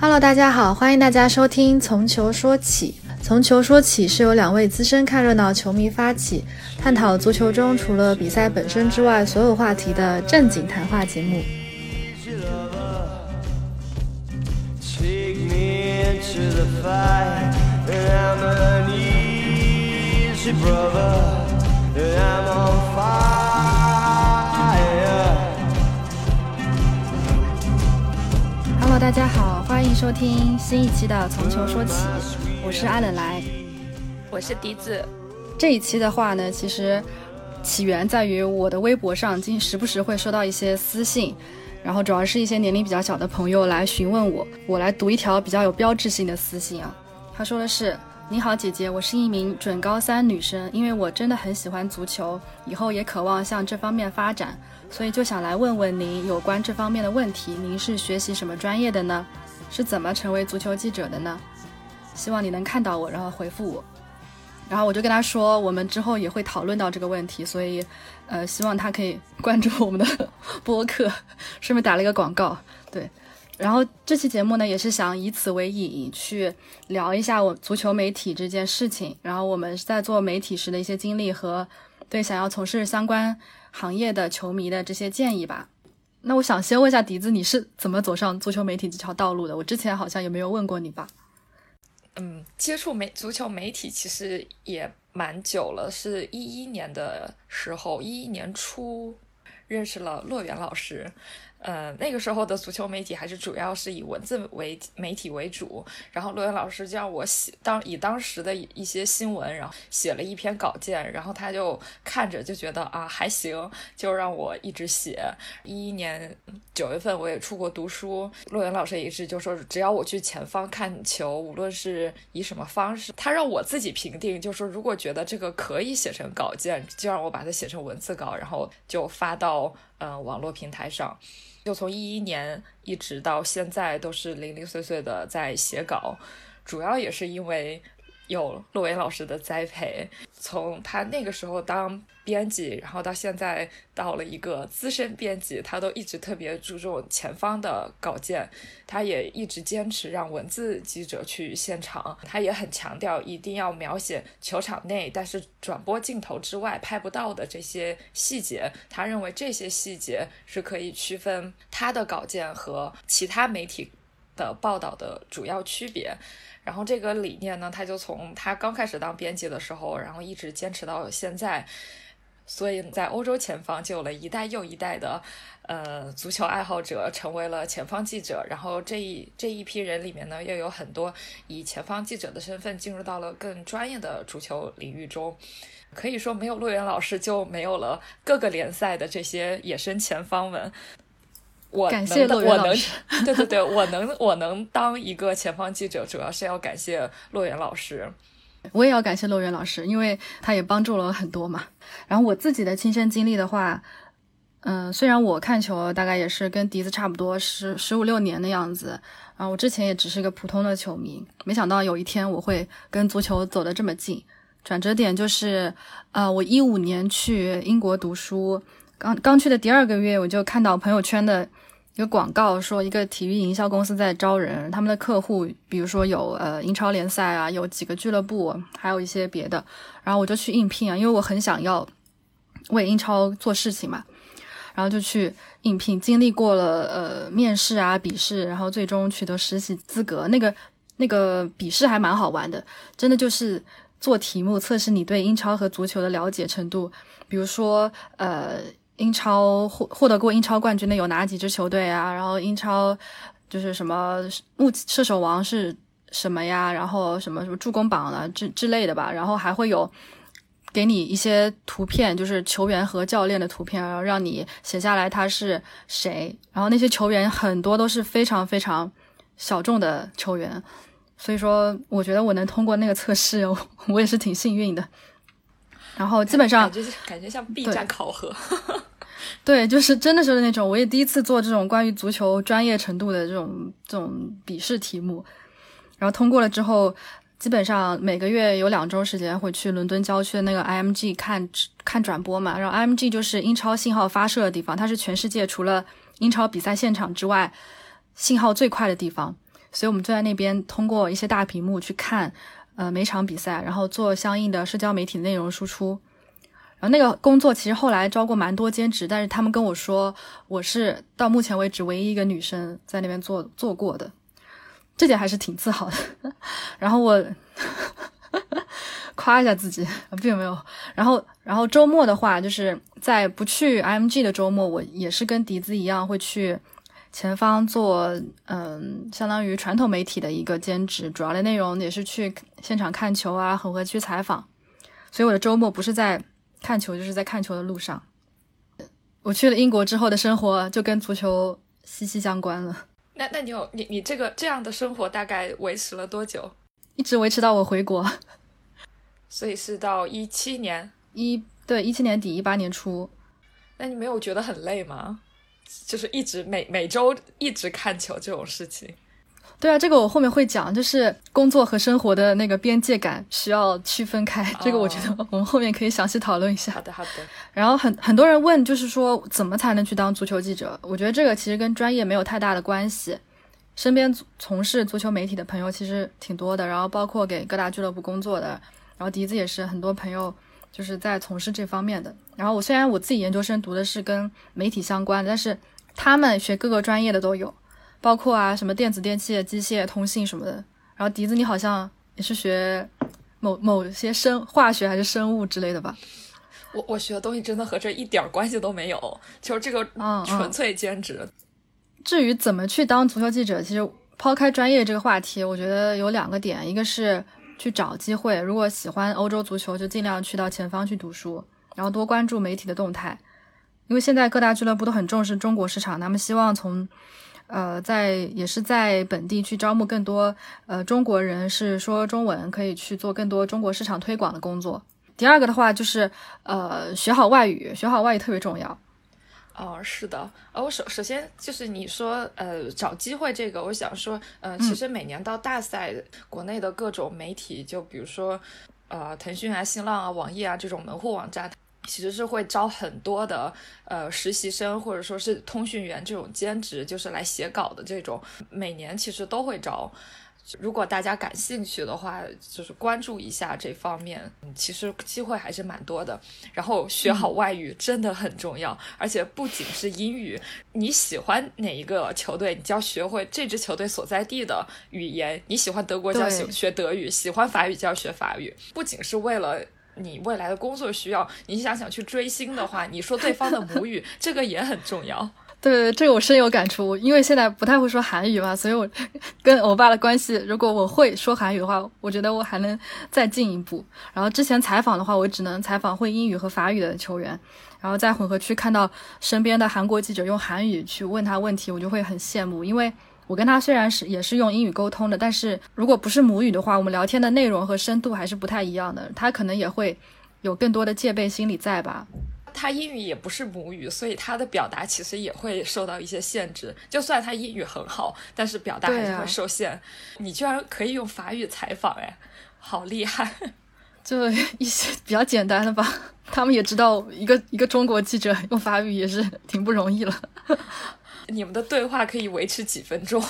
Hello，大家好，欢迎大家收听《从球说起》。从球说起是由两位资深看热闹球迷发起，探讨足球中除了比赛本身之外所有话题的正经谈话节目。Hello，大家好，欢迎收听新一期的《从球说起》，我是阿冷来，我是笛子。这一期的话呢，其实起源在于我的微博上，经时不时会收到一些私信，然后主要是一些年龄比较小的朋友来询问我，我来读一条比较有标志性的私信啊。他说的是：“你好，姐姐，我是一名准高三女生，因为我真的很喜欢足球，以后也渴望向这方面发展。”所以就想来问问您有关这方面的问题。您是学习什么专业的呢？是怎么成为足球记者的呢？希望你能看到我，然后回复我。然后我就跟他说，我们之后也会讨论到这个问题，所以，呃，希望他可以关注我们的播客。顺便打了一个广告，对。然后这期节目呢，也是想以此为引，去聊一下我足球媒体这件事情，然后我们在做媒体时的一些经历和对想要从事相关。行业的球迷的这些建议吧。那我想先问一下笛子，你是怎么走上足球媒体这条道路的？我之前好像也没有问过你吧？嗯，接触媒足球媒体其实也蛮久了，是一一年的时候，一一年初认识了洛源老师。呃，那个时候的足球媒体还是主要是以文字为媒体为主，然后罗源老师就让我写当以当时的一些新闻，然后写了一篇稿件，然后他就看着就觉得啊还行，就让我一直写。一一年九月份我也出国读书，骆源老师也一直就说只要我去前方看球，无论是以什么方式，他让我自己评定，就说如果觉得这个可以写成稿件，就让我把它写成文字稿，然后就发到嗯网络平台上。就从一一年一直到现在，都是零零碎碎的在写稿，主要也是因为有陆伟老师的栽培。从他那个时候当编辑，然后到现在到了一个资深编辑，他都一直特别注重前方的稿件，他也一直坚持让文字记者去现场，他也很强调一定要描写球场内，但是转播镜头之外拍不到的这些细节，他认为这些细节是可以区分他的稿件和其他媒体的报道的主要区别。然后这个理念呢，他就从他刚开始当编辑的时候，然后一直坚持到现在。所以在欧洲前方就有了一代又一代的呃足球爱好者，成为了前方记者。然后这一这一批人里面呢，又有很多以前方记者的身份进入到了更专业的足球领域中。可以说，没有陆源老师，就没有了各个联赛的这些野生前方们。我感谢 我能，对对对，我能我能当一个前方记者，主要是要感谢洛源老师。我也要感谢洛源老师，因为他也帮助了很多嘛。然后我自己的亲身经历的话，嗯，虽然我看球大概也是跟笛子差不多，十十五六年的样子。啊我之前也只是个普通的球迷，没想到有一天我会跟足球走得这么近。转折点就是，呃，我一五年去英国读书。刚刚去的第二个月，我就看到朋友圈的一个广告，说一个体育营销公司在招人，他们的客户比如说有呃英超联赛啊，有几个俱乐部，还有一些别的，然后我就去应聘啊，因为我很想要为英超做事情嘛，然后就去应聘，经历过了呃面试啊、笔试，然后最终取得实习资格。那个那个笔试还蛮好玩的，真的就是做题目测试你对英超和足球的了解程度，比如说呃。英超获获得过英超冠军的有哪几支球队啊？然后英超就是什么目射手王是什么呀？然后什么什么助攻榜啊之之类的吧。然后还会有给你一些图片，就是球员和教练的图片，然后让你写下来他是谁。然后那些球员很多都是非常非常小众的球员，所以说我觉得我能通过那个测试，我也是挺幸运的。然后基本上感觉感觉像 B 站考核。对，就是真的是那种，我也第一次做这种关于足球专业程度的这种这种笔试题目，然后通过了之后，基本上每个月有两周时间会去伦敦郊区的那个 IMG 看看转播嘛，然后 IMG 就是英超信号发射的地方，它是全世界除了英超比赛现场之外信号最快的地方，所以我们就在那边通过一些大屏幕去看，呃，每场比赛，然后做相应的社交媒体内容输出。然后那个工作其实后来招过蛮多兼职，但是他们跟我说，我是到目前为止唯一一个女生在那边做做过的，这点还是挺自豪的。然后我。夸一下自己，并没有。然后，然后周末的话，就是在不去 IMG 的周末，我也是跟笛子一样，会去前方做，嗯，相当于传统媒体的一个兼职，主要的内容也是去现场看球啊，混合区采访。所以我的周末不是在看球，就是在看球的路上。我去了英国之后的生活就跟足球息息相关了。那，那你有你你这个这样的生活大概维持了多久？一直维持到我回国。所以是到一七年一对一七年底一八年初，那你没有觉得很累吗？就是一直每每周一直看球这种事情。对啊，这个我后面会讲，就是工作和生活的那个边界感需要区分开。这个我觉得我们后面可以详细讨论一下。好的，好的。然后很很多人问，就是说怎么才能去当足球记者？我觉得这个其实跟专业没有太大的关系。身边从事足球媒体的朋友其实挺多的，然后包括给各大俱乐部工作的。然后笛子也是很多朋友就是在从事这方面的。然后我虽然我自己研究生读的是跟媒体相关的，但是他们学各个专业的都有，包括啊什么电子、电器、机械、通信什么的。然后笛子你好像也是学某某些生化学还是生物之类的吧？我我学的东西真的和这一点关系都没有，就是这个纯粹兼职。至于怎么去当足球记者，其实抛开专业这个话题，我觉得有两个点，一个是。去找机会，如果喜欢欧洲足球，就尽量去到前方去读书，然后多关注媒体的动态，因为现在各大俱乐部都很重视中国市场，他们希望从，呃，在也是在本地去招募更多呃中国人是说中文，可以去做更多中国市场推广的工作。第二个的话就是呃学好外语，学好外语特别重要。哦，是的，呃，我首首先就是你说，呃，找机会这个，我想说，呃，其实每年到大赛，国内的各种媒体，就比如说，呃，腾讯啊、新浪啊、网易啊这种门户网站，其实是会招很多的，呃，实习生或者说是通讯员这种兼职，就是来写稿的这种，每年其实都会招。如果大家感兴趣的话，就是关注一下这方面，嗯其实机会还是蛮多的。然后学好外语真的很重要，而且不仅是英语，你喜欢哪一个球队，你就要学会这支球队所在地的语言。你喜欢德国就要学德语，喜欢法语就要学法语。不仅是为了你未来的工作需要，你想想去追星的话，你说对方的母语，这个也很重要。对，这个我深有感触，因为现在不太会说韩语嘛，所以我 跟欧巴的关系，如果我会说韩语的话，我觉得我还能再进一步。然后之前采访的话，我只能采访会英语和法语的球员，然后在混合区看到身边的韩国记者用韩语去问他问题，我就会很羡慕，因为我跟他虽然是也是用英语沟通的，但是如果不是母语的话，我们聊天的内容和深度还是不太一样的，他可能也会有更多的戒备心理在吧。他英语也不是母语，所以他的表达其实也会受到一些限制。就算他英语很好，但是表达还是会受限。你居然可以用法语采访，哎，好厉害！就一些比较简单的吧。他们也知道，一个一个中国记者用法语也是挺不容易了。你们的对话可以维持几分钟？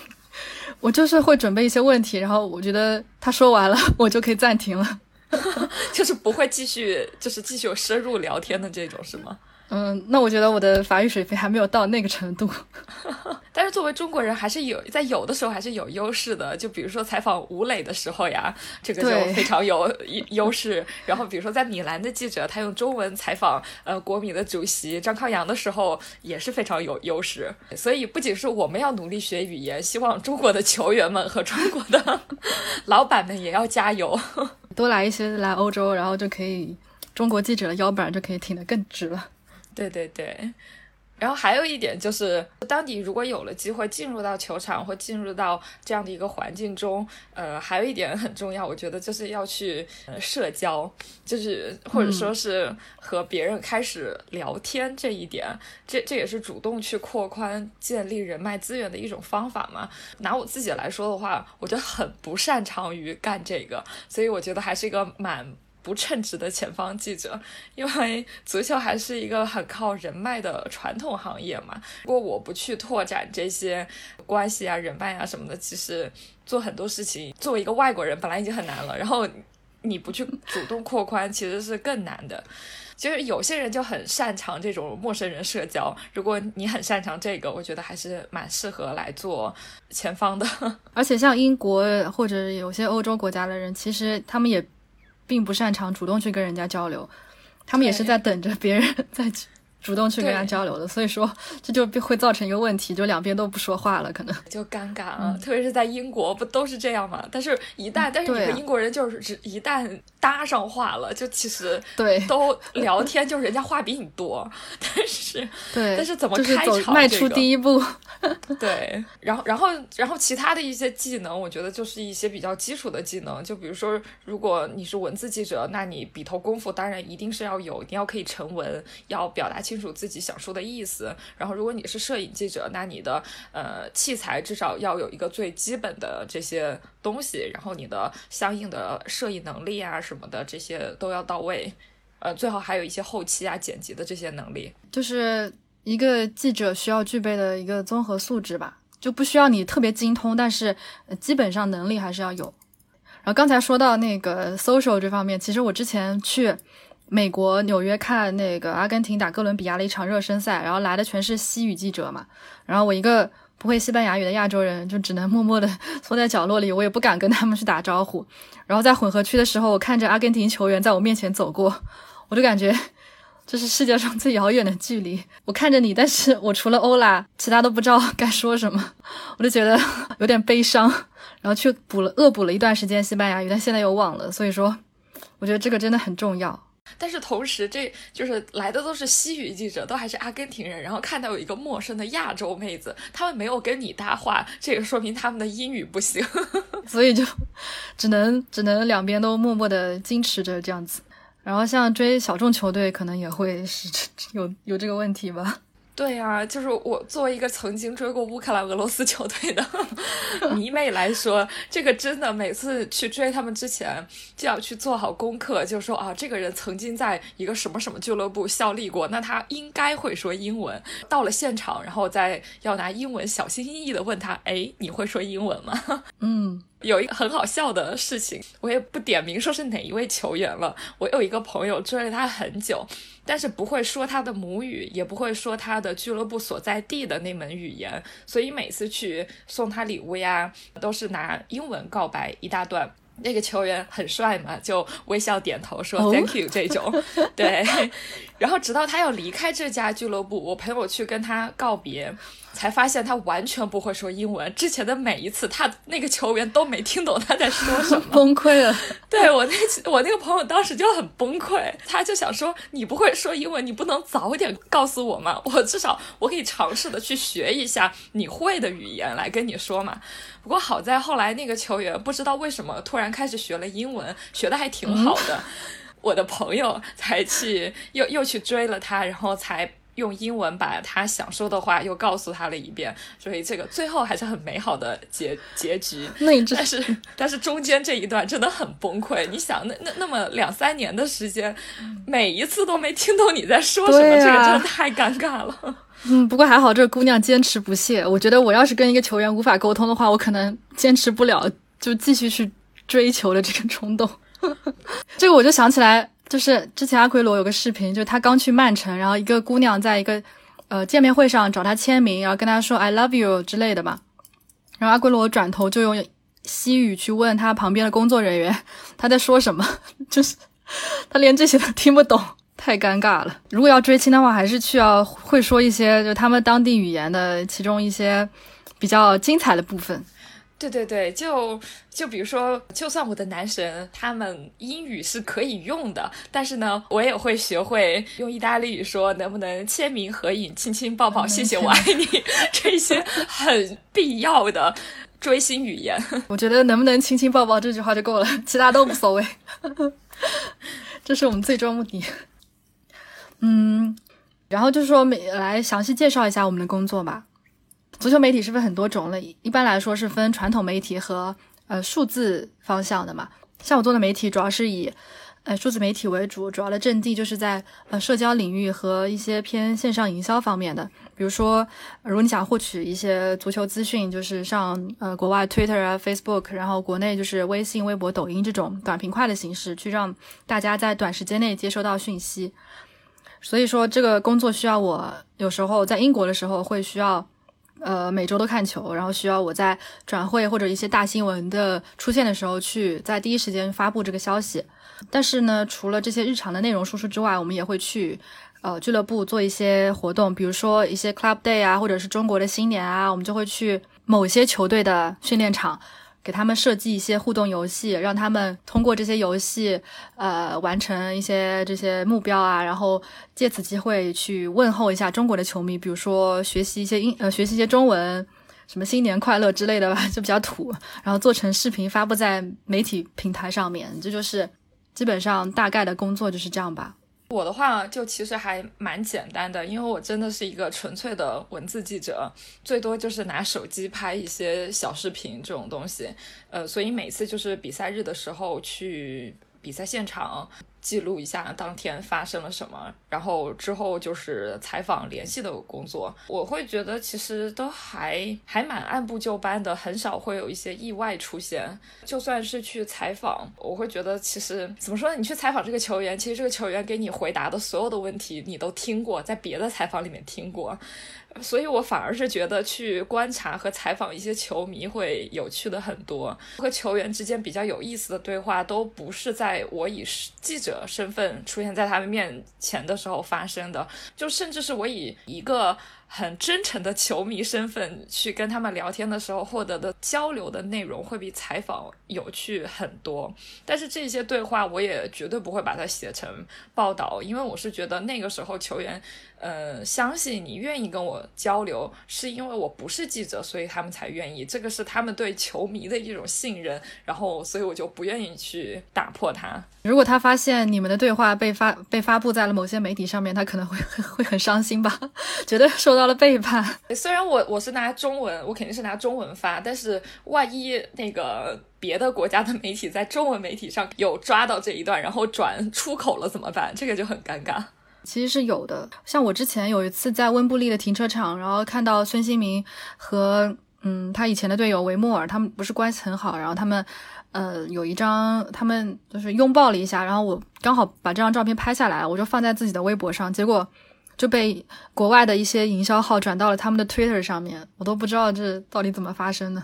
我就是会准备一些问题，然后我觉得他说完了，我就可以暂停了。就是不会继续，就是继续有深入聊天的这种，是吗？嗯，那我觉得我的法语水平还没有到那个程度。但是作为中国人，还是有在有的时候还是有优势的。就比如说采访吴磊的时候呀，这个就非常有优势。然后比如说在米兰的记者，他用中文采访呃国米的主席张康阳的时候，也是非常有优势。所以不仅是我们要努力学语言，希望中国的球员们和中国的 老板们也要加油。多来一些来欧洲，然后就可以中国记者的腰板就可以挺得更直了。对对对。然后还有一点就是，当你如果有了机会进入到球场或进入到这样的一个环境中，呃，还有一点很重要，我觉得就是要去社交，就是或者说是和别人开始聊天这一点，这这也是主动去扩宽、建立人脉资源的一种方法嘛。拿我自己来说的话，我就很不擅长于干这个，所以我觉得还是一个蛮。不称职的前方记者，因为足球还是一个很靠人脉的传统行业嘛。如果我不去拓展这些关系啊、人脉啊什么的，其实做很多事情，作为一个外国人本来已经很难了，然后你不去主动扩宽，其实是更难的。其实有些人就很擅长这种陌生人社交，如果你很擅长这个，我觉得还是蛮适合来做前方的。而且像英国或者有些欧洲国家的人，其实他们也并不擅长主动去跟人家交流，他们也是在等着别人 再去。主动去跟人家交流的，所以说这就会造成一个问题，就两边都不说话了，可能就尴尬了。特别是在英国，不都是这样吗？但是，一旦但是你和英国人就是只一旦搭上话了，就其实对都聊天，就是人家话比你多，但是对，但是怎么开场迈出第一步？对，然后然后然后其他的一些技能，我觉得就是一些比较基础的技能，就比如说，如果你是文字记者，那你笔头功夫当然一定是要有，你要可以成文，要表达清。清楚自己想说的意思，然后如果你是摄影记者，那你的呃器材至少要有一个最基本的这些东西，然后你的相应的摄影能力啊什么的这些都要到位，呃最好还有一些后期啊剪辑的这些能力，就是一个记者需要具备的一个综合素质吧，就不需要你特别精通，但是基本上能力还是要有。然后刚才说到那个 social 这方面，其实我之前去。美国纽约看那个阿根廷打哥伦比亚的一场热身赛，然后来的全是西语记者嘛，然后我一个不会西班牙语的亚洲人，就只能默默的缩在角落里，我也不敢跟他们去打招呼。然后在混合区的时候，我看着阿根廷球员在我面前走过，我就感觉这是世界上最遥远的距离。我看着你，但是我除了欧拉，其他都不知道该说什么，我就觉得有点悲伤。然后去补了恶补了一段时间西班牙语，但现在又忘了。所以说，我觉得这个真的很重要。但是同时，这就是来的都是西语记者，都还是阿根廷人，然后看到有一个陌生的亚洲妹子，他们没有跟你搭话，这也说明他们的英语不行，所以就只能只能两边都默默的矜持着这样子。然后像追小众球队，可能也会是 有有这个问题吧。对呀，就是我作为一个曾经追过乌克兰、俄罗斯球队的 迷妹来说，这个真的每次去追他们之前就要去做好功课，就说啊，这个人曾经在一个什么什么俱乐部效力过，那他应该会说英文。到了现场，然后再要拿英文小心翼翼的问他，哎，你会说英文吗？嗯。有一个很好笑的事情，我也不点名说是哪一位球员了。我有一个朋友追了他很久，但是不会说他的母语，也不会说他的俱乐部所在地的那门语言，所以每次去送他礼物呀，都是拿英文告白一大段。那个球员很帅嘛，就微笑点头说 “Thank you” 这种，对。然后直到他要离开这家俱乐部，我陪我去跟他告别。才发现他完全不会说英文。之前的每一次，他那个球员都没听懂他在说什么，崩溃了。对我那我那个朋友当时就很崩溃，他就想说：“你不会说英文，你不能早点告诉我吗？我至少我可以尝试的去学一下你会的语言来跟你说嘛。”不过好在后来那个球员不知道为什么突然开始学了英文，学的还挺好的。我的朋友才去又又去追了他，然后才。用英文把他想说的话又告诉他了一遍，所以这个最后还是很美好的结结局。那但是 但是中间这一段真的很崩溃。你想，那那那么两三年的时间，每一次都没听懂你在说什么，这个真的太尴尬了。嗯，不过还好这个姑娘坚持不懈。我觉得我要是跟一个球员无法沟通的话，我可能坚持不了，就继续去追求的这个冲动。这个我就想起来。就是之前阿奎罗有个视频，就是他刚去曼城，然后一个姑娘在一个呃见面会上找他签名，然后跟他说 “I love you” 之类的嘛。然后阿奎罗转头就用西语去问他旁边的工作人员他在说什么，就是他连这些都听不懂，太尴尬了。如果要追亲的话，还是需要会说一些就他们当地语言的其中一些比较精彩的部分。对对对，就就比如说，就算我的男神他们英语是可以用的，但是呢，我也会学会用意大利语说能不能签名合影、亲亲抱抱、谢谢我爱你这些很必要的追星语言。我觉得能不能亲亲抱抱这句话就够了，其他都无所谓。这是我们最终目的。嗯，然后就是说，来详细介绍一下我们的工作吧。足球媒体是不是很多种类？一般来说是分传统媒体和呃数字方向的嘛。像我做的媒体主要是以呃数字媒体为主，主要的阵地就是在呃社交领域和一些偏线上营销方面的。比如说，如果你想获取一些足球资讯，就是上呃国外 Twitter 啊、Facebook，然后国内就是微信、微博、抖音这种短平快的形式，去让大家在短时间内接收到讯息。所以说，这个工作需要我有时候在英国的时候会需要，呃，每周都看球，然后需要我在转会或者一些大新闻的出现的时候去在第一时间发布这个消息。但是呢，除了这些日常的内容输出之外，我们也会去呃俱乐部做一些活动，比如说一些 Club Day 啊，或者是中国的新年啊，我们就会去某些球队的训练场。给他们设计一些互动游戏，让他们通过这些游戏，呃，完成一些这些目标啊，然后借此机会去问候一下中国的球迷，比如说学习一些英呃学习一些中文，什么新年快乐之类的吧，就比较土，然后做成视频发布在媒体平台上面，这就是基本上大概的工作就是这样吧。我的话就其实还蛮简单的，因为我真的是一个纯粹的文字记者，最多就是拿手机拍一些小视频这种东西，呃，所以每次就是比赛日的时候去比赛现场。记录一下当天发生了什么，然后之后就是采访联系的工作。我会觉得其实都还还蛮按部就班的，很少会有一些意外出现。就算是去采访，我会觉得其实怎么说呢？你去采访这个球员，其实这个球员给你回答的所有的问题你都听过，在别的采访里面听过。所以我反而是觉得去观察和采访一些球迷会有趣的很多，和球员之间比较有意思的对话都不是在我以记者身份出现在他们面前的时候发生的，就甚至是我以一个。很真诚的球迷身份去跟他们聊天的时候，获得的交流的内容会比采访有趣很多。但是这些对话我也绝对不会把它写成报道，因为我是觉得那个时候球员，呃，相信你愿意跟我交流，是因为我不是记者，所以他们才愿意。这个是他们对球迷的一种信任，然后所以我就不愿意去打破它。如果他发现你们的对话被发被发布在了某些媒体上面，他可能会 会很伤心吧，觉得受到。了背叛。虽然我我是拿中文，我肯定是拿中文发，但是万一那个别的国家的媒体在中文媒体上有抓到这一段，然后转出口了怎么办？这个就很尴尬。其实是有的，像我之前有一次在温布利的停车场，然后看到孙兴民和嗯他以前的队友维莫尔，他们不是关系很好，然后他们呃有一张他们就是拥抱了一下，然后我刚好把这张照片拍下来，我就放在自己的微博上，结果。就被国外的一些营销号转到了他们的 Twitter 上面，我都不知道这到底怎么发生的。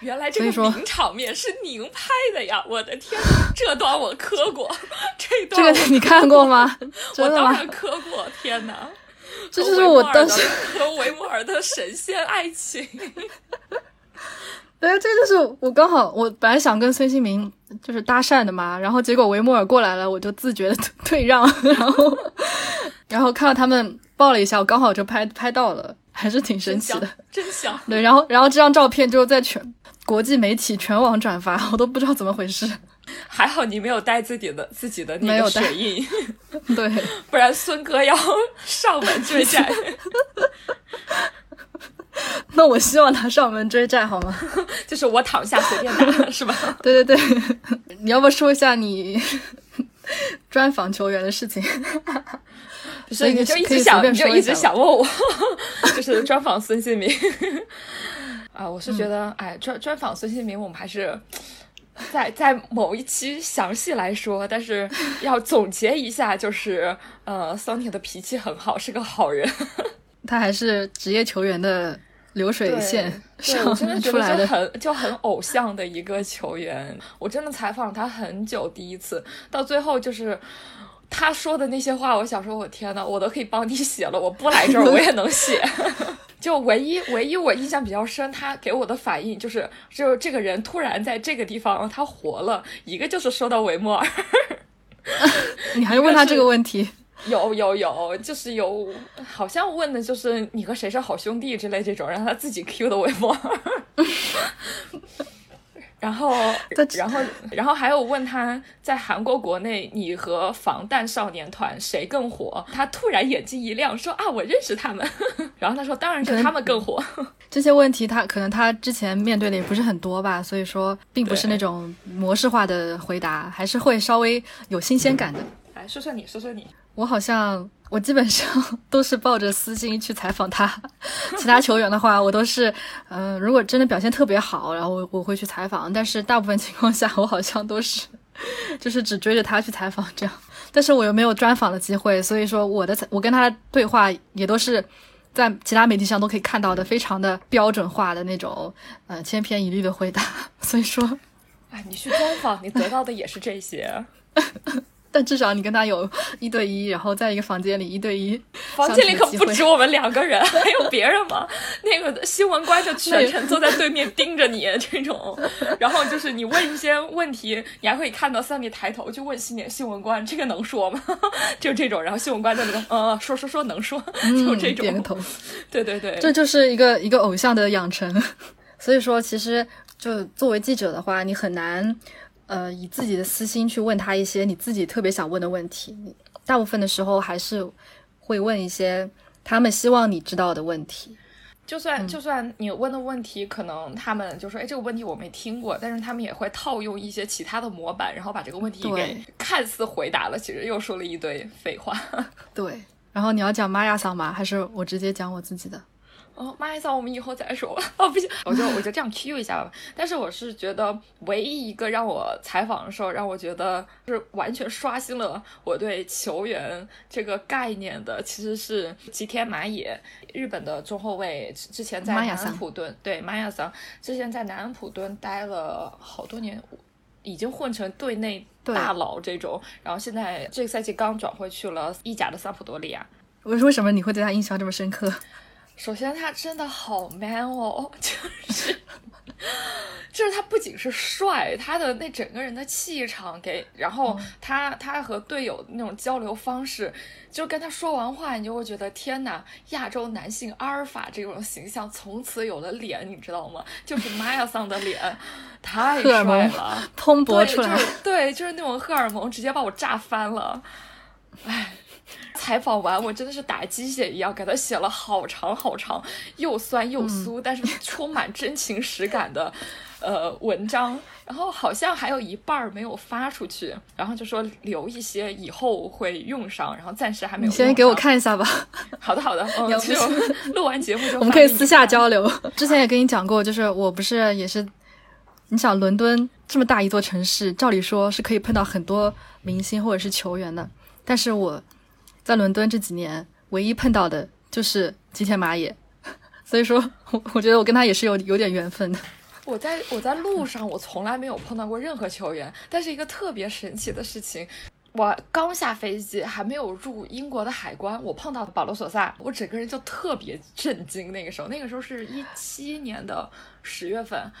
原来这个名场面是您拍的呀！我的天，这段我磕过，这段这个你看过吗？我当然磕过，天哪！这就是我当时和维摩尔的神仙爱情。哎，这就是我刚好，我本来想跟孙兴民就是搭讪的嘛，然后结果维莫尔过来了，我就自觉的 退让，然后。然后看到他们抱了一下，我刚好就拍拍到了，还是挺神奇的，真香。对，然后然后这张照片就在全国际媒体全网转发，我都不知道怎么回事。还好你没有带自己的自己的那个水印，对，不然孙哥要上门追债。那我希望他上门追债好吗？就是我躺下随便打，是吧？对对对，你要不说一下你专访球员的事情？所以你就一直想，你就一直想问我，就是专访孙兴民啊。我是觉得，哎，专专访孙兴民，我们还是在在某一期详细来说。但是要总结一下，就是呃，桑尼的脾气很好，是个好人。他还是职业球员的流水线上出来的，很就很偶像的一个球员。我真的采访他很久，第一次到最后就是。他说的那些话，我想说，我天呐，我都可以帮你写了，我不来这儿我也能写。就唯一唯一我印象比较深，他给我的反应就是，就这个人突然在这个地方他活了，一个就是说到维莫尔，你还问他这个问题？有有有，就是有，好像问的就是你和谁是好兄弟之类这种，让他自己 Q 的维莫尔。然后，然后，然后还有问他在韩国国内，你和防弹少年团谁更火？他突然眼睛一亮，说啊，我认识他们。然后他说，当然是他们更火。这些问题他可能他之前面对的也不是很多吧，所以说并不是那种模式化的回答，还是会稍微有新鲜感的。来说说你，说说你。我好像我基本上都是抱着私心去采访他，其他球员的话，我都是，嗯，如果真的表现特别好，然后我我会去采访，但是大部分情况下，我好像都是，就是只追着他去采访这样，但是我又没有专访的机会，所以说我的我跟他对话也都是在其他媒体上都可以看到的，非常的标准化的那种，呃，千篇一律的回答，所以说，哎，你去专访，你得到的也是这些。但至少你跟他有一对一，然后在一个房间里一对一，房间里可不止我们两个人，还有别人吗？那个新闻官就全程坐在对面盯着你这种，然后就是你问一些问题，你还可以看到三米抬头就问新年新闻官这个能说吗？就这种，然后新闻官在那个呃说说说能说，就这种点个头，对对对，这就是一个一个偶像的养成。所以说，其实就作为记者的话，你很难。呃，以自己的私心去问他一些你自己特别想问的问题，大部分的时候还是会问一些他们希望你知道的问题。就算就算你问的问题，可能他们就说：“哎，这个问题我没听过。”但是他们也会套用一些其他的模板，然后把这个问题给看似回答了，其实又说了一堆废话。对，然后你要讲玛雅桑吗？还是我直接讲我自己的？哦，妈呀！桑，我们以后再说。哦，不行，我就我就这样 Q 一下吧。但是我是觉得，唯一一个让我采访的时候，让我觉得是完全刷新了我对球员这个概念的，其实是吉田麻也，日本的中后卫，之前在南安普敦，对，玛雅桑，之前在南安普敦待了好多年，已经混成队内大佬这种。然后现在这个赛季刚转会去了意甲的萨普多利亚。为为什么你会对他印象这么深刻？首先，他真的好 man 哦，就是，就是他不仅是帅，他的那整个人的气场给，然后他他和队友那种交流方式，就跟他说完话，你就会觉得天哪，亚洲男性阿尔法这种形象从此有了脸，你知道吗？就是玛雅桑的脸，太帅了，蓬勃出来，对，就是那种荷尔蒙直接把我炸翻了，哎。采访完，我真的是打鸡血一样给他写了好长好长，又酸又酥，但是充满真情实感的，呃，文章。然后好像还有一半儿没有发出去，然后就说留一些以后会用上，然后暂时还没有。你先给我看一下吧。好的好的，嗯，录完节目就我们可以私下交流。之前也跟你讲过，就是我不是也是，你想伦敦这么大一座城市，照理说是可以碰到很多明星或者是球员的，但是我。在伦敦这几年，唯一碰到的就是吉田麻也，所以说，我我觉得我跟他也是有有点缘分的。我在我在路上，我从来没有碰到过任何球员，但是一个特别神奇的事情，我刚下飞机，还没有入英国的海关，我碰到保罗索萨，我整个人就特别震惊。那个时候，那个时候是一七年的十月份。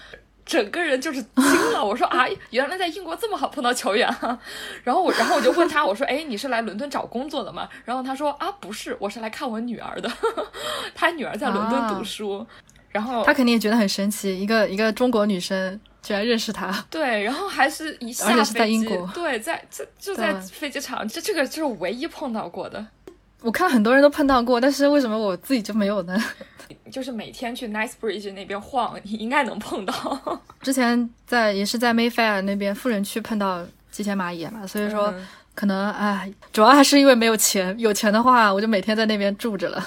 整个人就是惊了，我说啊，原来在英国这么好碰到球员哈，然后我，然后我就问他，我说，哎，你是来伦敦找工作的吗？然后他说啊，不是，我是来看我女儿的，他女儿在伦敦读书，然后他肯定也觉得很神奇，一个一个中国女生居然认识他，对，然后还是一下飞机，对，在在就在飞机场，这这个就是唯一碰到过的。我看很多人都碰到过，但是为什么我自己就没有呢？就是每天去 Nice Bridge 那边晃，你应该能碰到。之前在也是在 Mayfair 那边富人区碰到机械蚂蚁嘛，所以说可能哎，主要还是因为没有钱。有钱的话，我就每天在那边住着了。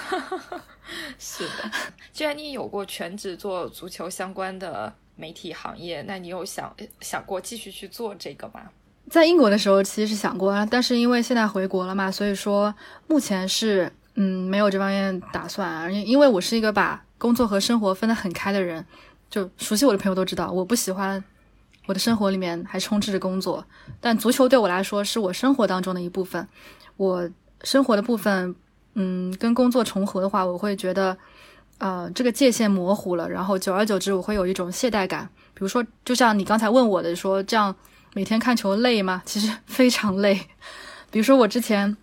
是的，既然你有过全职做足球相关的媒体行业，那你有想想过继续去做这个吗？在英国的时候其实是想过，但是因为现在回国了嘛，所以说目前是嗯没有这方面打算。而且因为我是一个把工作和生活分得很开的人，就熟悉我的朋友都知道，我不喜欢我的生活里面还充斥着工作。但足球对我来说是我生活当中的一部分，我生活的部分，嗯，跟工作重合的话，我会觉得，呃，这个界限模糊了，然后久而久之我会有一种懈怠感。比如说，就像你刚才问我的说这样。每天看球累吗？其实非常累。比如说我之前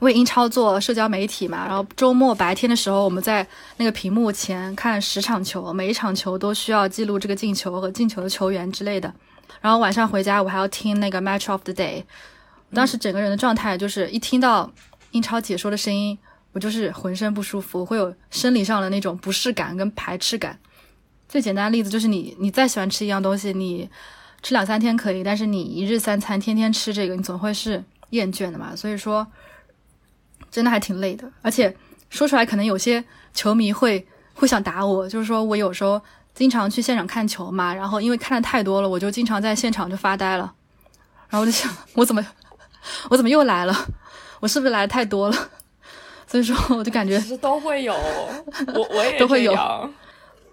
为英超做社交媒体嘛，然后周末白天的时候，我们在那个屏幕前看十场球，每一场球都需要记录这个进球和进球的球员之类的。然后晚上回家，我还要听那个 Match of the Day。当时整个人的状态就是一听到英超解说的声音，我就是浑身不舒服，会有生理上的那种不适感跟排斥感。最简单的例子就是你，你再喜欢吃一样东西，你吃两三天可以，但是你一日三餐天天吃这个，你总会是厌倦的嘛。所以说，真的还挺累的。而且说出来，可能有些球迷会会想打我，就是说我有时候经常去现场看球嘛，然后因为看的太多了，我就经常在现场就发呆了。然后我就想，我怎么 我怎么又来了？我是不是来的太多了？所以说，我就感觉其实都会有，我我也 都会有。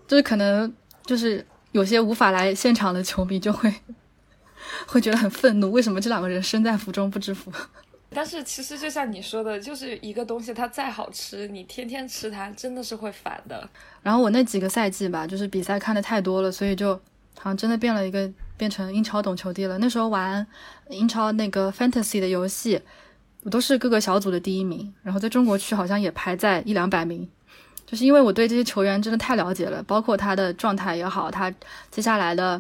就是可能就是有些无法来现场的球迷就会 会觉得很愤怒，为什么这两个人身在福中不知福？但是其实就像你说的，就是一个东西它再好吃，你天天吃它真的是会烦的。然后我那几个赛季吧，就是比赛看的太多了，所以就好像真的变了一个变成英超懂球帝了。那时候玩英超那个 Fantasy 的游戏，我都是各个小组的第一名，然后在中国区好像也排在一两百名。就是因为我对这些球员真的太了解了，包括他的状态也好，他接下来的，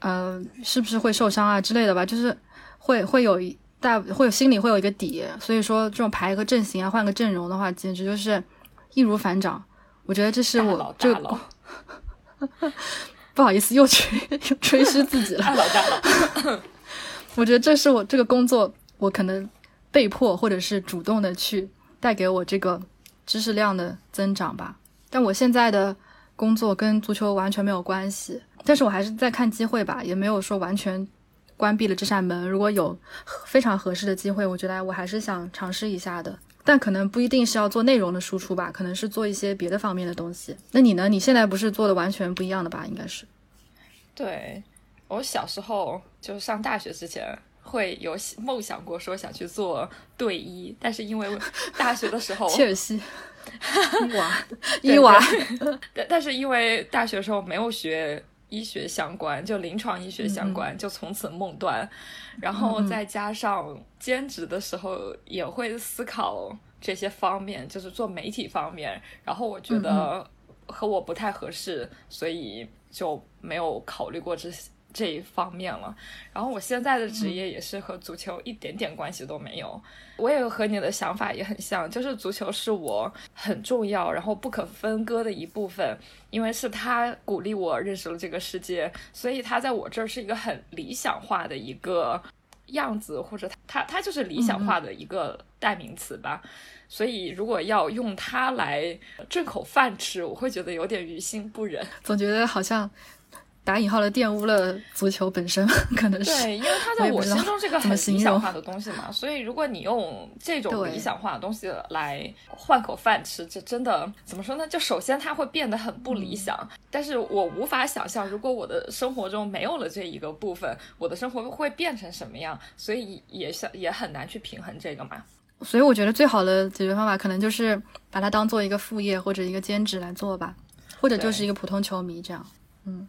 呃，是不是会受伤啊之类的吧，就是会会有一大会有心里会有一个底，所以说这种排一个阵型啊，换个阵容的话，简直就是易如反掌。我觉得这是我这个 不好意思又吹 又吹嘘自己了，大佬大佬。我觉得这是我这个工作，我可能被迫或者是主动的去带给我这个。知识量的增长吧，但我现在的工作跟足球完全没有关系，但是我还是在看机会吧，也没有说完全关闭了这扇门。如果有非常合适的机会，我觉得我还是想尝试一下的，但可能不一定是要做内容的输出吧，可能是做一些别的方面的东西。那你呢？你现在不是做的完全不一样的吧？应该是。对，我小时候就是上大学之前。会有梦想过说想去做队医，但是因为大学的时候，切尔西，伊娃，伊娃，但但是因为大学时候没有学医学相关，就临床医学相关，就从此梦断。然后再加上兼职的时候也会思考这些方面，就是做媒体方面。然后我觉得和我不太合适，所以就没有考虑过这些。这一方面了，然后我现在的职业也是和足球一点点关系都没有。我也和你的想法也很像，就是足球是我很重要，然后不可分割的一部分，因为是他鼓励我认识了这个世界，所以他在我这儿是一个很理想化的一个样子，或者他他他就是理想化的一个代名词吧。所以如果要用它来挣口饭吃，我会觉得有点于心不忍，总觉得好像。打引号的玷污了足球本身，可能是对，因为它在我心中是个很理想化的东西嘛。所以如果你用这种理想化的东西来换口饭吃，这真的怎么说呢？就首先它会变得很不理想。但是我无法想象，如果我的生活中没有了这一个部分，我的生活会变成什么样。所以也想也很难去平衡这个嘛。所以我觉得最好的解决方法，可能就是把它当做一个副业或者一个兼职来做吧，或者就是一个普通球迷这样。嗯。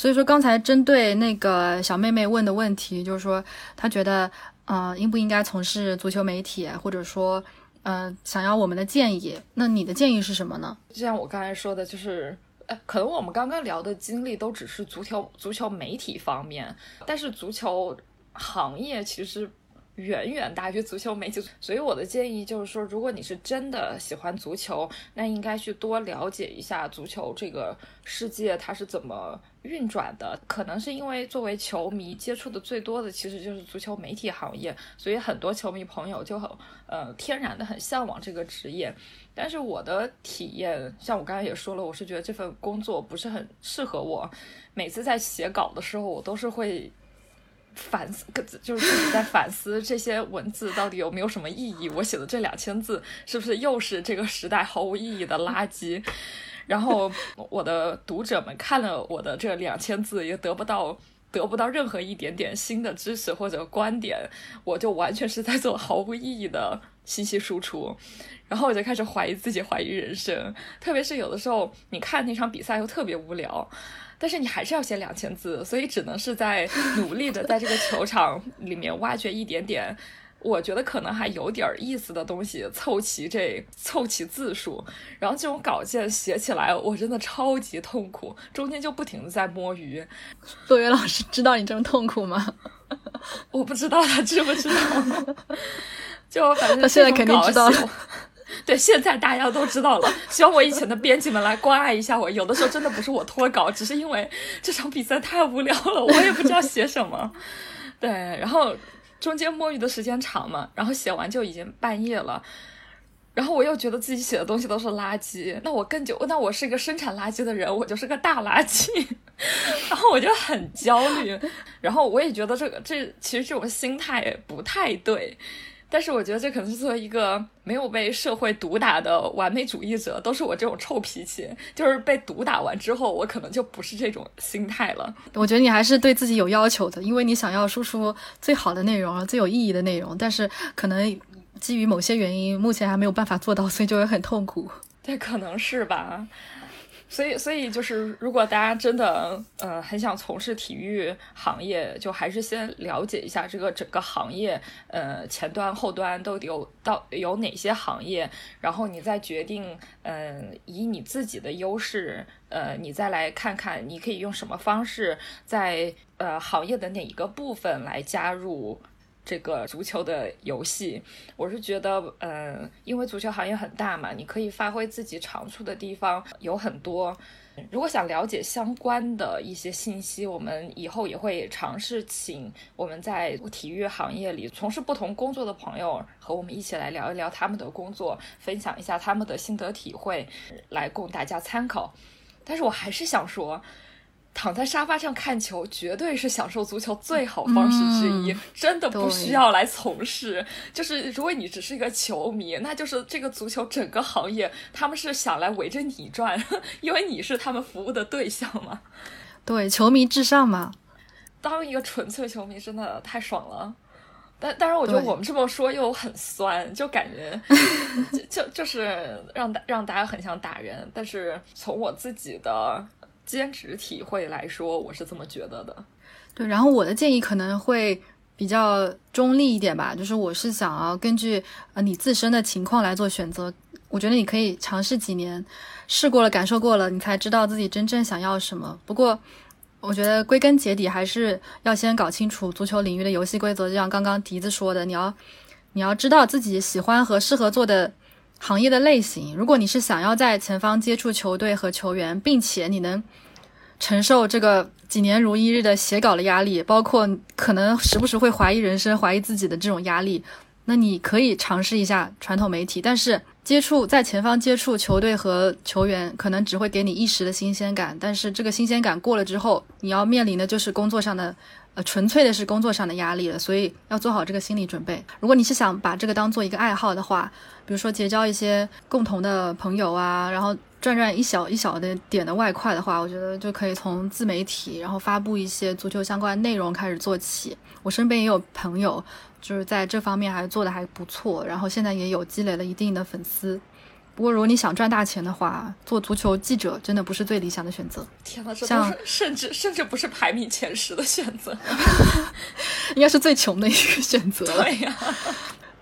所以说，刚才针对那个小妹妹问的问题，就是说她觉得，呃，应不应该从事足球媒体，或者说，呃，想要我们的建议。那你的建议是什么呢？就像我刚才说的，就是，呃，可能我们刚刚聊的经历都只是足球足球媒体方面，但是足球行业其实。远远大于足球媒体，所以我的建议就是说，如果你是真的喜欢足球，那应该去多了解一下足球这个世界它是怎么运转的。可能是因为作为球迷接触的最多的其实就是足球媒体行业，所以很多球迷朋友就很呃天然的很向往这个职业。但是我的体验，像我刚才也说了，我是觉得这份工作不是很适合我。每次在写稿的时候，我都是会。反思，就是自己在反思这些文字到底有没有什么意义？我写的这两千字是不是又是这个时代毫无意义的垃圾？然后我的读者们看了我的这两千字，也得不到得不到任何一点点新的知识或者观点，我就完全是在做毫无意义的信息输出。然后我就开始怀疑自己，怀疑人生。特别是有的时候，你看那场比赛又特别无聊。但是你还是要写两千字，所以只能是在努力的在这个球场里面挖掘一点点，我觉得可能还有点意思的东西，凑齐这凑齐字数。然后这种稿件写起来，我真的超级痛苦，中间就不停的在摸鱼。作为老师知道你这么痛苦吗？我不知道他知不知道，就反正他现在肯定知道了。对，现在大家都知道了。希望我以前的编辑们来关爱一下我。有的时候真的不是我脱稿，只是因为这场比赛太无聊了，我也不知道写什么。对，然后中间摸鱼的时间长嘛，然后写完就已经半夜了。然后我又觉得自己写的东西都是垃圾，那我更就，那我是一个生产垃圾的人，我就是个大垃圾。然后我就很焦虑，然后我也觉得这个这其实这种心态不太对。但是我觉得这可能是作为一个没有被社会毒打的完美主义者，都是我这种臭脾气。就是被毒打完之后，我可能就不是这种心态了。我觉得你还是对自己有要求的，因为你想要输出最好的内容，最有意义的内容。但是可能基于某些原因，目前还没有办法做到，所以就会很痛苦。对，可能是吧。所以，所以就是，如果大家真的呃很想从事体育行业，就还是先了解一下这个整个行业，呃前端后端都有到有哪些行业，然后你再决定，嗯，以你自己的优势，呃，你再来看看你可以用什么方式在呃行业的哪一个部分来加入。这个足球的游戏，我是觉得，嗯，因为足球行业很大嘛，你可以发挥自己长处的地方有很多。如果想了解相关的一些信息，我们以后也会尝试请我们在体育行业里从事不同工作的朋友和我们一起来聊一聊他们的工作，分享一下他们的心得体会，来供大家参考。但是我还是想说。躺在沙发上看球，绝对是享受足球最好方式之一。真的不需要来从事。就是如果你只是一个球迷，那就是这个足球整个行业，他们是想来围着你转，因为你是他们服务的对象嘛。对，球迷至上嘛。当一个纯粹球迷真的太爽了。但但是，我觉得我们这么说又很酸，就感觉 就就是让大让大家很想打人。但是从我自己的。兼职体会来说，我是这么觉得的。对，然后我的建议可能会比较中立一点吧，就是我是想要根据呃你自身的情况来做选择。我觉得你可以尝试几年，试过了，感受过了，你才知道自己真正想要什么。不过，我觉得归根结底还是要先搞清楚足球领域的游戏规则。就像刚刚笛子说的，你要你要知道自己喜欢和适合做的。行业的类型，如果你是想要在前方接触球队和球员，并且你能承受这个几年如一日的写稿的压力，包括可能时不时会怀疑人生、怀疑自己的这种压力，那你可以尝试一下传统媒体。但是接触在前方接触球队和球员，可能只会给你一时的新鲜感，但是这个新鲜感过了之后，你要面临的就是工作上的。呃，纯粹的是工作上的压力了，所以要做好这个心理准备。如果你是想把这个当做一个爱好的话，比如说结交一些共同的朋友啊，然后赚赚一小一小的点的外快的话，我觉得就可以从自媒体，然后发布一些足球相关内容开始做起。我身边也有朋友就是在这方面还做的还不错，然后现在也有积累了一定的粉丝。不过，如果你想赚大钱的话，做足球记者真的不是最理想的选择。天呐，这都是甚至甚至不是排名前十的选择，应该是最穷的一个选择。对呀，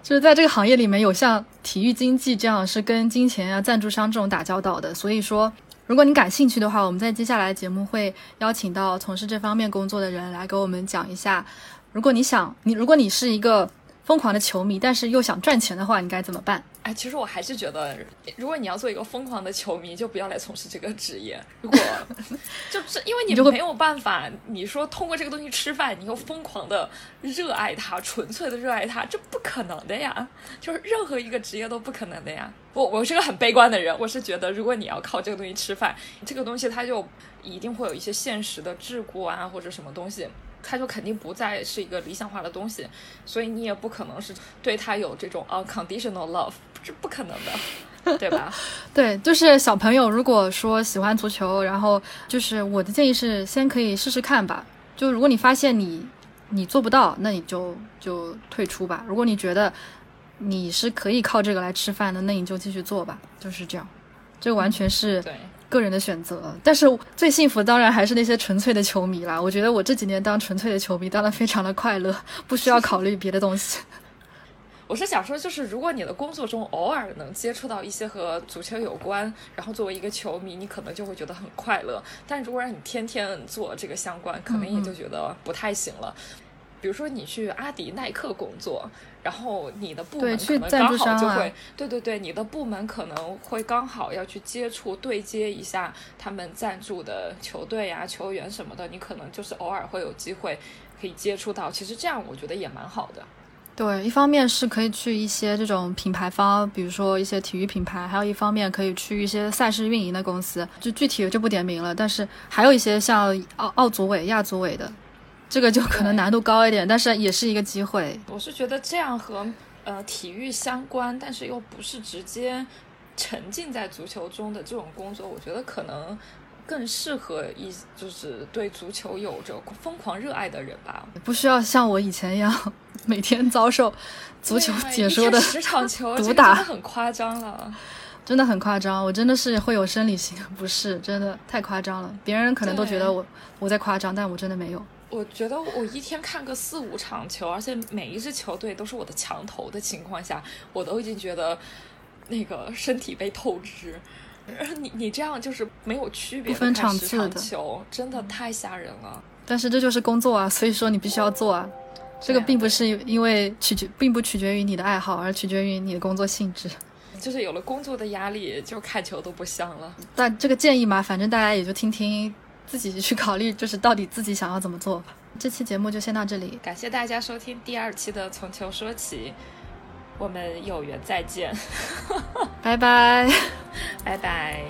就是在这个行业里面有像体育经济这样是跟金钱啊、赞助商这种打交道的。所以说，如果你感兴趣的话，我们在接下来节目会邀请到从事这方面工作的人来给我们讲一下。如果你想，你如果你是一个。疯狂的球迷，但是又想赚钱的话，你该怎么办？哎，其实我还是觉得，如果你要做一个疯狂的球迷，就不要来从事这个职业。如果 就是因为你没有办法，你说通过这个东西吃饭，你又疯狂的热爱它，纯粹的热爱它，这不可能的呀！就是任何一个职业都不可能的呀。我我是个很悲观的人，我是觉得，如果你要靠这个东西吃饭，这个东西它就一定会有一些现实的桎梏啊，或者什么东西。它就肯定不再是一个理想化的东西，所以你也不可能是对它有这种 unconditional love，这不可能的，对吧？对，就是小朋友如果说喜欢足球，然后就是我的建议是先可以试试看吧。就如果你发现你你做不到，那你就就退出吧。如果你觉得你是可以靠这个来吃饭的，那你就继续做吧。就是这样，这完全是。个人的选择，但是最幸福当然还是那些纯粹的球迷啦。我觉得我这几年当纯粹的球迷当的非常的快乐，不需要考虑别的东西。我是想说，就是如果你的工作中偶尔能接触到一些和足球有关，然后作为一个球迷，你可能就会觉得很快乐。但如果让你天天做这个相关，可能也就觉得不太行了。比如说你去阿迪耐克工作，然后你的部门可能刚好就会，对对对，你的部门可能会刚好要去接触对接一下他们赞助的球队呀、球员什么的，你可能就是偶尔会有机会可以接触到。其实这样我觉得也蛮好的。对，一方面是可以去一些这种品牌方，比如说一些体育品牌，还有一方面可以去一些赛事运营的公司，就具体就不点名了。但是还有一些像奥奥组委、亚组委的，这个就可能难度高一点，但是也是一个机会。我是觉得这样和呃体育相关，但是又不是直接沉浸在足球中的这种工作，我觉得可能更适合一就是对足球有着疯狂热爱的人吧。不需要像我以前一样每天遭受足球解说的十场 球，这个毒打真的很夸张了。真的很夸张，我真的是会有生理性不适，真的太夸张了。别人可能都觉得我我在夸张，但我真的没有。我觉得我一天看个四五场球，而且每一支球队都是我的强头的情况下，我都已经觉得那个身体被透支。你你这样就是没有区别不分场场次的球，真的太吓人了。但是这就是工作啊，所以说你必须要做啊。这个并不是因为取决，并不取决于你的爱好，而取决于你的工作性质。就是有了工作的压力，就看球都不香了。但这个建议嘛，反正大家也就听听，自己去考虑，就是到底自己想要怎么做吧。这期节目就先到这里，感谢大家收听第二期的《从球说起》，我们有缘再见，拜拜。拜拜。